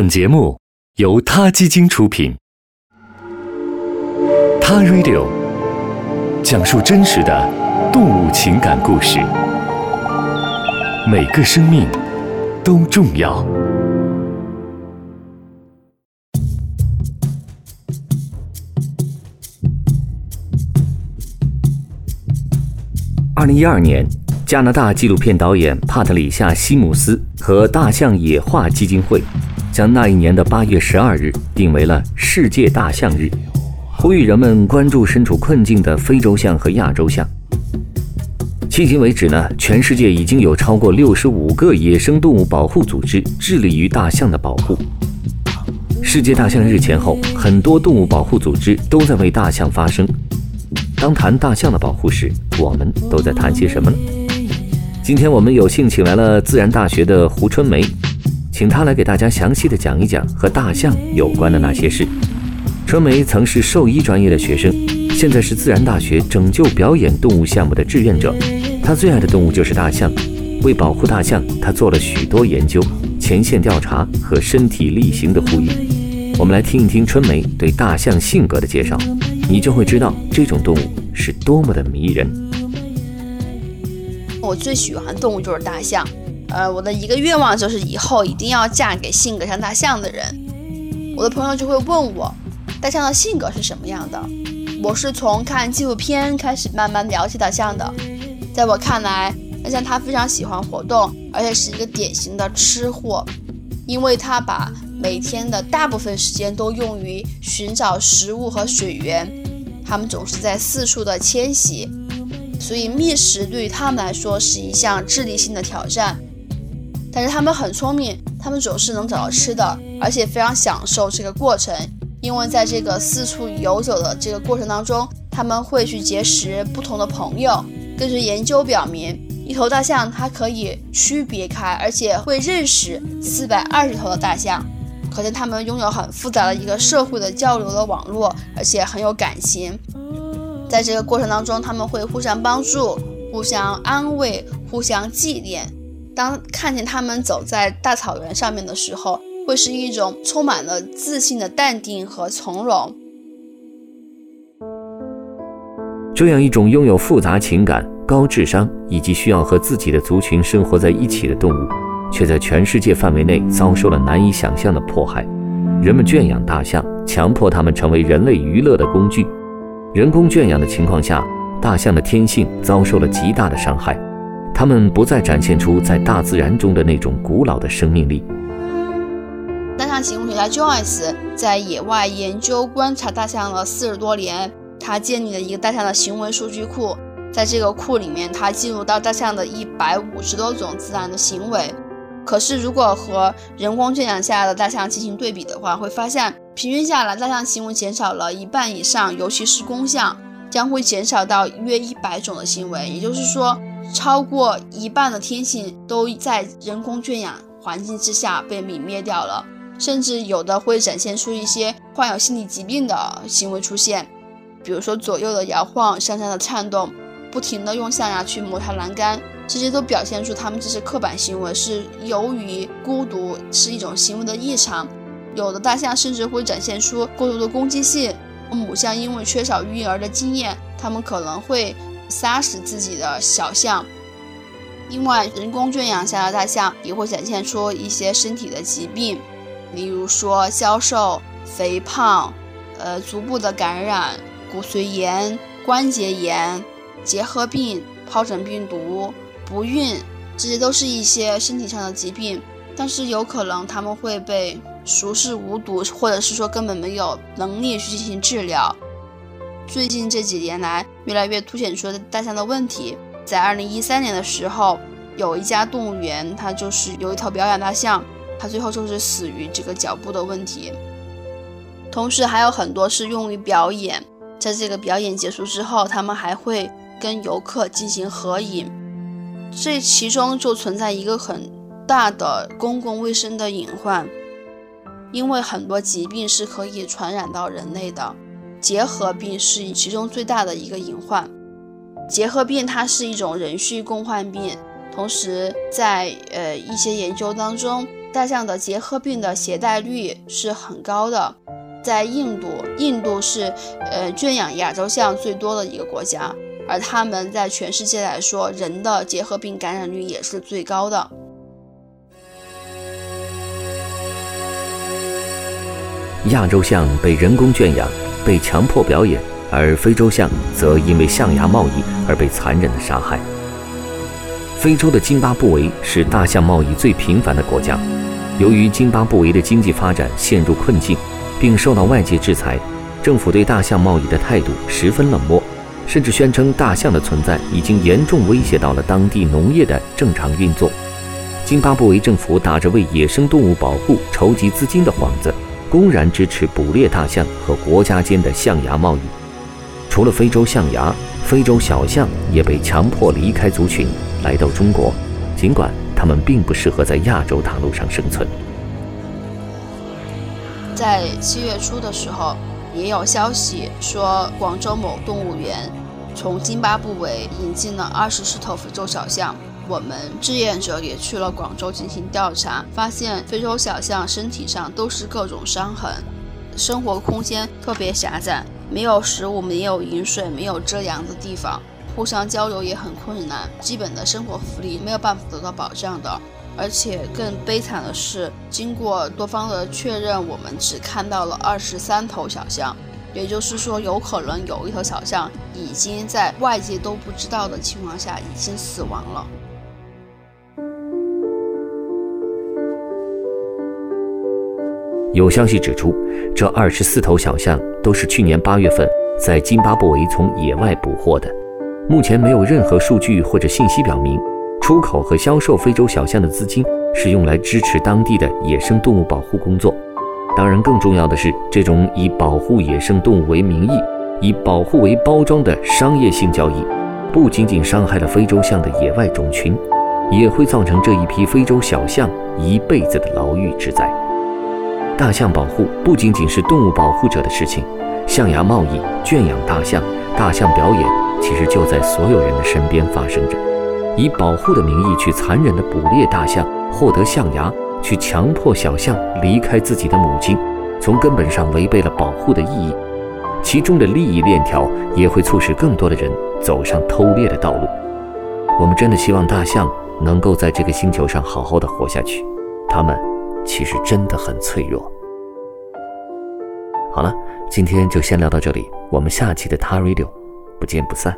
本节目由他基金出品，《他 Radio》讲述真实的动物情感故事，每个生命都重要。二零一二年，加拿大纪录片导演帕特里夏·西姆斯和大象野化基金会将那一年的八月十二日定为了世界大象日，呼吁人们关注身处困境的非洲象和亚洲象。迄今为止呢，全世界已经有超过六十五个野生动物保护组织致力于大象的保护。世界大象日前后，很多动物保护组织都在为大象发声。当谈大象的保护时，我们都在谈些什么呢？今天我们有幸请来了自然大学的胡春梅，请他来给大家详细的讲一讲和大象有关的那些事。春梅曾是兽医专业的学生，现在是自然大学拯救表演动物项目的志愿者。她最爱的动物就是大象，为保护大象，她做了许多研究、前线调查和身体力行的呼吁。我们来听一听春梅对大象性格的介绍。你就会知道这种动物是多么的迷人。我最喜欢的动物就是大象，呃，我的一个愿望就是以后一定要嫁给性格像大象的人。我的朋友就会问我，大象的性格是什么样的？我是从看纪录片开始慢慢了解大象的。在我看来，大象它非常喜欢活动，而且是一个典型的吃货，因为它把每天的大部分时间都用于寻找食物和水源，它们总是在四处的迁徙，所以觅食对于它们来说是一项智力性的挑战。但是它们很聪明，它们总是能找到吃的，而且非常享受这个过程，因为在这个四处游走的这个过程当中，他们会去结识不同的朋友。根据研究表明，一头大象它可以区别开，而且会认识四百二十头的大象。可见他们拥有很复杂的一个社会的交流的网络，而且很有感情。在这个过程当中，他们会互相帮助、互相安慰、互相纪念。当看见他们走在大草原上面的时候，会是一种充满了自信的淡定和从容。这样一种拥有复杂情感、高智商以及需要和自己的族群生活在一起的动物。却在全世界范围内遭受了难以想象的迫害。人们圈养大象，强迫它们成为人类娱乐的工具。人工圈养的情况下，大象的天性遭受了极大的伤害，它们不再展现出在大自然中的那种古老的生命力。大象行为学家 Joyce 在野外研究观察大象了四十多年，他建立了一个大象的行为数据库，在这个库里面，他记录到大象的一百五十多种自然的行为。可是，如果和人工圈养下的大象进行对比的话，会发现平均下来，大象行为减少了一半以上，尤其是公象将会减少到约一百种的行为。也就是说，超过一半的天性都在人工圈养环境之下被泯灭掉了，甚至有的会展现出一些患有心理疾病的行为出现，比如说左右的摇晃、上下的颤动，不停的用象牙去摩擦栏杆。这些都表现出他们这是刻板行为，是由于孤独是一种行为的异常。有的大象甚至会展现出过度的攻击性。母象因为缺少育儿的经验，它们可能会杀死自己的小象。另外，人工圈养下的大象也会展现出一些身体的疾病，例如说消瘦、肥胖、呃足部的感染、骨髓炎、关节炎、结核病、疱疹病毒。不孕，这些都是一些身体上的疾病，但是有可能他们会被熟视无睹，或者是说根本没有能力去进行治疗。最近这几年来，越来越凸显出大象的问题。在二零一三年的时候，有一家动物园，它就是有一头表演大象，它最后就是死于这个脚部的问题。同时还有很多是用于表演，在这个表演结束之后，他们还会跟游客进行合影。这其中就存在一个很大的公共卫生的隐患，因为很多疾病是可以传染到人类的，结核病是其中最大的一个隐患。结核病它是一种人畜共患病，同时在呃一些研究当中，大象的结核病的携带率是很高的。在印度，印度是呃圈养亚洲象最多的一个国家，而他们在全世界来说，人的结核病感染率也是最高的。亚洲象被人工圈养，被强迫表演，而非洲象则因为象牙贸易而被残忍的杀害。非洲的津巴布韦是大象贸易最频繁的国家，由于津巴布韦的经济发展陷入困境。并受到外界制裁，政府对大象贸易的态度十分冷漠，甚至宣称大象的存在已经严重威胁到了当地农业的正常运作。津巴布韦政府打着为野生动物保护筹集资金的幌子，公然支持捕猎大象和国家间的象牙贸易。除了非洲象牙，非洲小象也被强迫离开族群，来到中国，尽管它们并不适合在亚洲大陆上生存。在七月初的时候，也有消息说，广州某动物园从津巴布韦引进了二十四头非洲小象。我们志愿者也去了广州进行调查，发现非洲小象身体上都是各种伤痕，生活空间特别狭窄，没有食物，没有饮水，没有遮阳的地方，互相交流也很困难，基本的生活福利没有办法得到保障的。而且更悲惨的是，经过多方的确认，我们只看到了二十三头小象，也就是说，有可能有一头小象已经在外界都不知道的情况下已经死亡了。有消息指出，这二十四头小象都是去年八月份在津巴布韦从野外捕获的，目前没有任何数据或者信息表明。出口和销售非洲小象的资金是用来支持当地的野生动物保护工作。当然，更重要的是，这种以保护野生动物为名义、以保护为包装的商业性交易，不仅仅伤害了非洲象的野外种群，也会造成这一批非洲小象一辈子的牢狱之灾。大象保护不仅仅是动物保护者的事情，象牙贸易、圈养大象、大象表演，其实就在所有人的身边发生着。以保护的名义去残忍地捕猎大象，获得象牙，去强迫小象离开自己的母亲，从根本上违背了保护的意义。其中的利益链条也会促使更多的人走上偷猎的道路。我们真的希望大象能够在这个星球上好好的活下去，它们其实真的很脆弱。好了，今天就先聊到这里，我们下期的 Ta Radio 不见不散。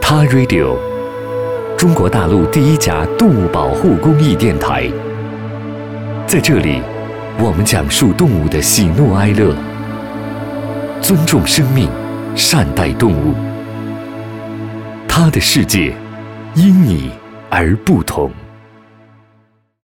他 Radio，中国大陆第一家动物保护公益电台。在这里，我们讲述动物的喜怒哀乐，尊重生命，善待动物。他的世界，因你而不同。